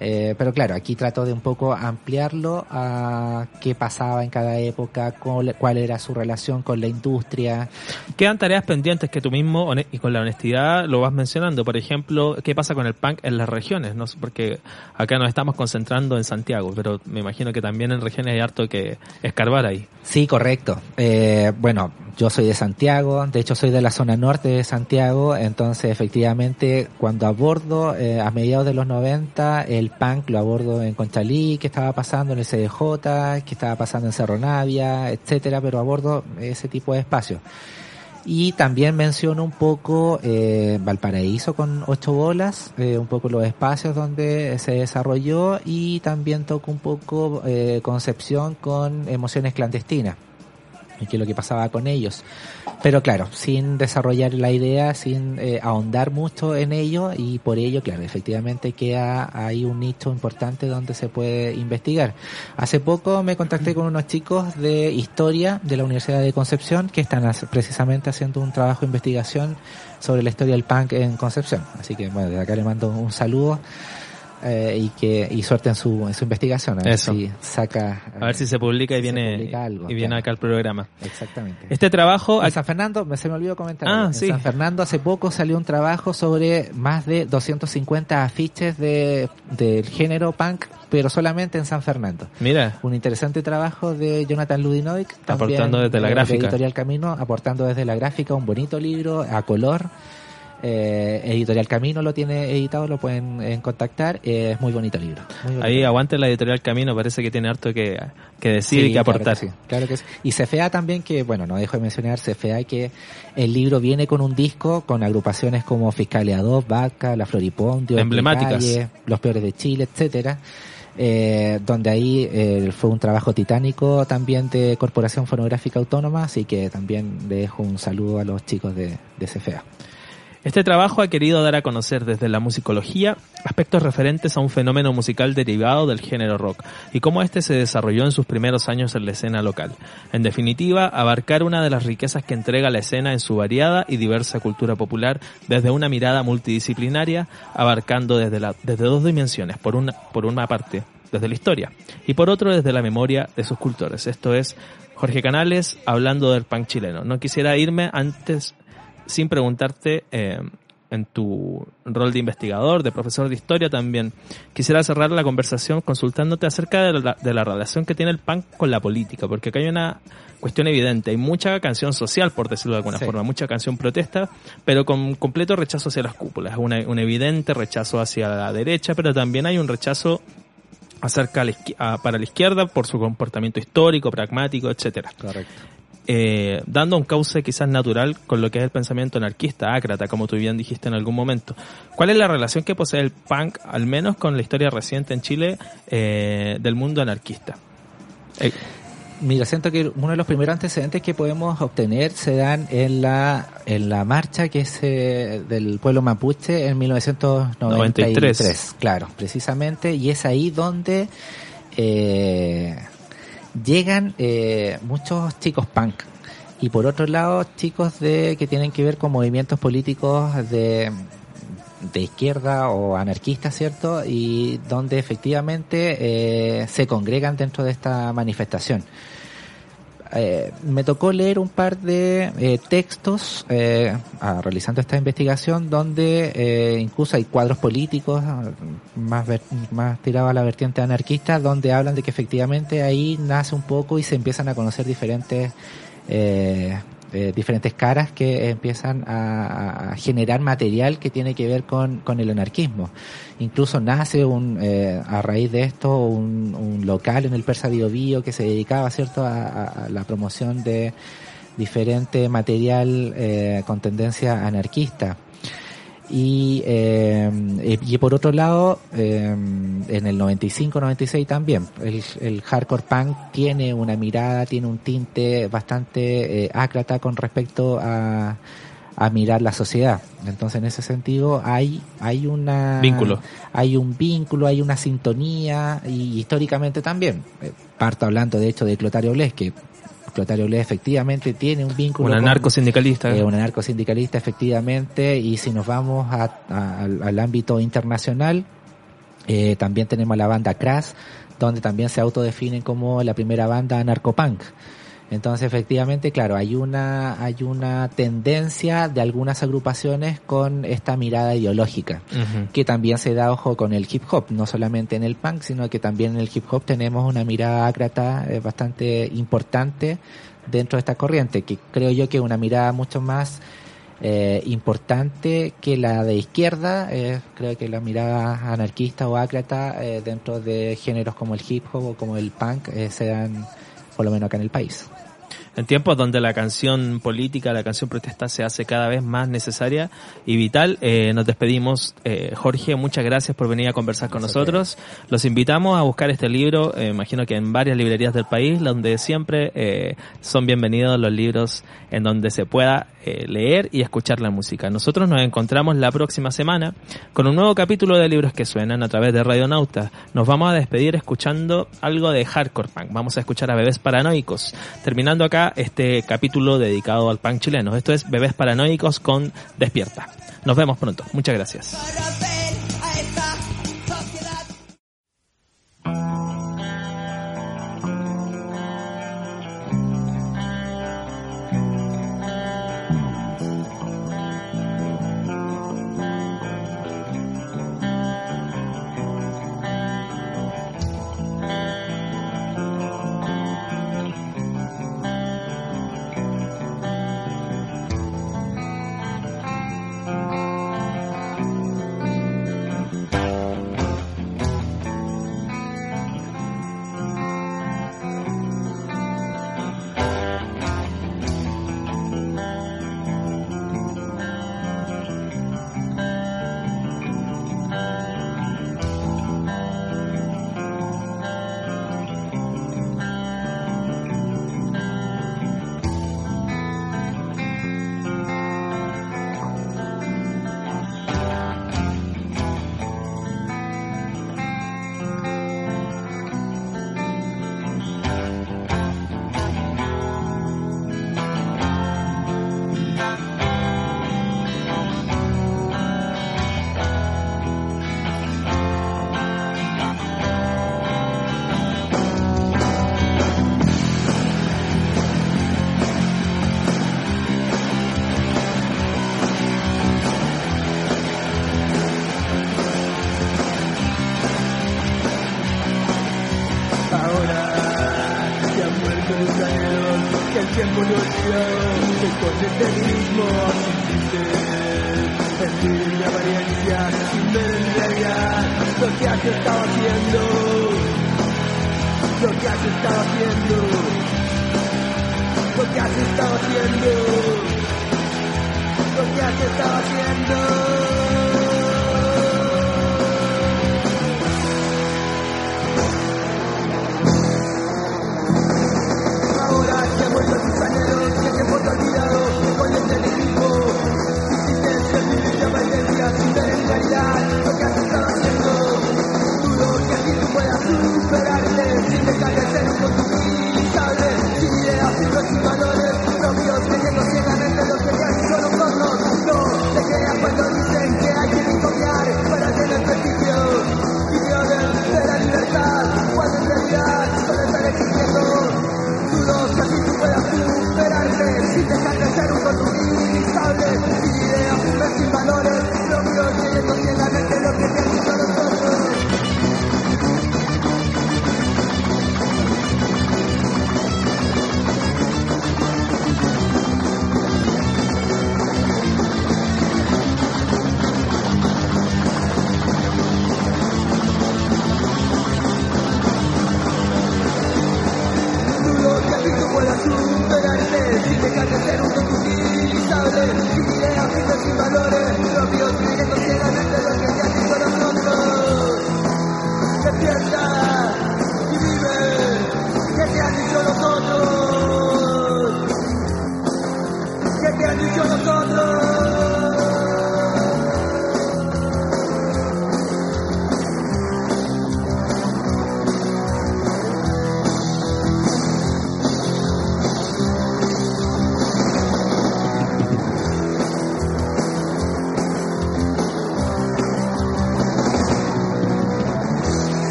Eh, pero claro, aquí trato de un poco ampliarlo a qué pasaba en cada época, cuál, cuál era su relación con la industria. Quedan tareas pendientes que tú mismo y con la honestidad lo vas mencionando. Por ejemplo, ¿qué pasa con el punk en las regiones? No porque acá nos estamos concentrando en Santiago, pero me imagino que también en regiones hay harto que escarbar ahí. Sí, correcto. Eh, bueno, yo soy de Santiago, de hecho soy de la zona norte de Santiago, entonces efectivamente cuando abordo eh, a mediados de los 90 el punk lo abordo en Conchalí, que estaba pasando en el CDJ, que estaba pasando en Cerro Navia, etcétera, pero abordo ese tipo de espacios. Y también menciono un poco eh, Valparaíso con ocho bolas, eh, un poco los espacios donde se desarrolló y también toco un poco eh, Concepción con emociones clandestinas y qué lo que pasaba con ellos. Pero claro, sin desarrollar la idea, sin eh, ahondar mucho en ello y por ello, claro, efectivamente queda ahí un nicho importante donde se puede investigar. Hace poco me contacté con unos chicos de historia de la Universidad de Concepción que están precisamente haciendo un trabajo de investigación sobre la historia del punk en Concepción. Así que bueno, desde acá le mando un saludo. Eh, y que y suerte en su en su investigación a ver Eso. si saca A ver si se publica y viene, publica algo, y viene acá al programa. exactamente Este trabajo, en San Fernando, me- se me olvidó comentar. Ah, en sí. San Fernando hace poco salió un trabajo sobre más de 250 afiches de, del género punk, pero solamente en San Fernando. mira, Un interesante trabajo de Jonathan Ludinovic. Aportando desde la de- de gráfica. Editorial Camino, aportando desde la gráfica un bonito libro a color. Eh, Editorial Camino lo tiene editado, lo pueden eh, contactar. Eh, es muy bonito libro. muy bonito. ahí aguante la editorial Camino, parece que tiene harto que, que decir y que claro aportar. sí, claro que sí. Y CFA también, que bueno, no dejo de mencionar CFA, que el libro viene con un disco con agrupaciones como Fiscalia 2, Vaca, La Floripondio, Emblemáticas. Calle, Los Peores de Chile, etcétera. Eh, donde ahí eh, fue un trabajo titánico también de Corporación Fonográfica Autónoma, así que también dejo un saludo a los chicos de, de CFA. Este trabajo ha querido dar a conocer desde la musicología aspectos referentes a un fenómeno musical derivado del género rock y cómo este se desarrolló en sus primeros años en la escena local. En definitiva, abarcar una de las riquezas que entrega la escena en su variada y diversa cultura popular desde una mirada multidisciplinaria, abarcando desde, la, desde dos dimensiones, por una, por una parte desde la historia y por otro desde la memoria de sus cultores. Esto es Jorge Canales hablando del punk chileno. No quisiera irme antes sin preguntarte eh, en tu rol de investigador, de profesor de historia también. Quisiera cerrar la conversación consultándote acerca de la, de la relación que tiene el punk con la política, porque acá hay una cuestión evidente. Hay mucha canción social, por decirlo de alguna Sí. forma, mucha canción protesta, pero con completo rechazo hacia las cúpulas. Una, un evidente rechazo hacia la derecha, pero también hay un rechazo acerca a la izquier- a- para la izquierda por su comportamiento histórico, pragmático, etcétera Correcto. Eh, dando un cauce quizás natural con lo que es el pensamiento anarquista, ácrata, como tú bien dijiste en algún momento. ¿Cuál es la relación que posee el punk, al menos con la historia reciente en Chile, eh, del mundo anarquista? Eh, Mira, siento que uno de los primeros antecedentes que podemos obtener se dan en la en la marcha que es eh, del pueblo mapuche en 1993. 93. Claro, precisamente, y es ahí donde eh, llegan eh, muchos chicos punk y por otro lado chicos de que tienen que ver con movimientos políticos de de izquierda o anarquistas, ¿cierto? Y donde efectivamente eh, se congregan dentro de esta manifestación. Eh, me tocó leer un par de eh, textos eh, realizando esta investigación donde eh, incluso hay cuadros políticos más, ver- más tirados a la vertiente anarquista donde hablan de que efectivamente ahí nace un poco y se empiezan a conocer diferentes eh, eh, diferentes caras que empiezan a, generar material que tiene que ver con, con el anarquismo. Incluso nace un, eh, a raíz de esto un, local en el Persa Bio Bio que se dedicaba cierto a- a la promoción de diferente material eh, con tendencia anarquista. Y, eh, y por otro lado, eh, en el 95-96 también, el, el hardcore punk tiene una mirada, tiene un tinte bastante eh, ácrata con respecto a, a mirar la sociedad. Entonces, en ese sentido, hay, hay una... Vínculo. Hay un vínculo, hay una sintonía, y históricamente también. Eh, Parto hablando, de hecho, de Clotario Bles, que Clotario Bles efectivamente tiene un vínculo Un anarcosindicalista. eh, un anarcosindicalista efectivamente y si nos vamos a- a- al, al ámbito internacional eh, también tenemos la banda Crash donde también se autodefinen como la primera banda anarcopunk entonces efectivamente claro hay una hay una tendencia de algunas agrupaciones con esta mirada ideológica que también se da ojo con el hip hop, no solamente en el punk, sino que también en el hip hop tenemos una mirada ácrata eh, bastante importante dentro de esta corriente, que creo yo que es una mirada mucho más eh, importante que la de izquierda, eh, creo que la mirada anarquista o ácrata eh, dentro de géneros como el hip hop o como el punk se dan por lo menos acá en el país. En tiempos donde la canción política, la canción protesta se hace cada vez más necesaria y vital, eh, nos despedimos. Eh, Jorge, muchas gracias por venir a conversar con Gracias nosotros. Los invitamos a buscar este libro, eh, imagino que en varias librerías del país, donde siempre eh, son bienvenidos los libros en donde se pueda eh, leer y escuchar la música. Nosotros nos encontramos la próxima semana con un nuevo capítulo de Libros que Suenan a través de Radio Nauta. Nos vamos a despedir escuchando algo de hardcore punk. Vamos a escuchar a Bebés Paranoicos. Terminando acá este capítulo dedicado al punk chileno. Esto es Bebés Paranoicos con Despierta. Nos vemos pronto. Muchas gracias. Con el feminismo existe en mi apariencia sin ver en lo que has estado haciendo lo que has estado haciendo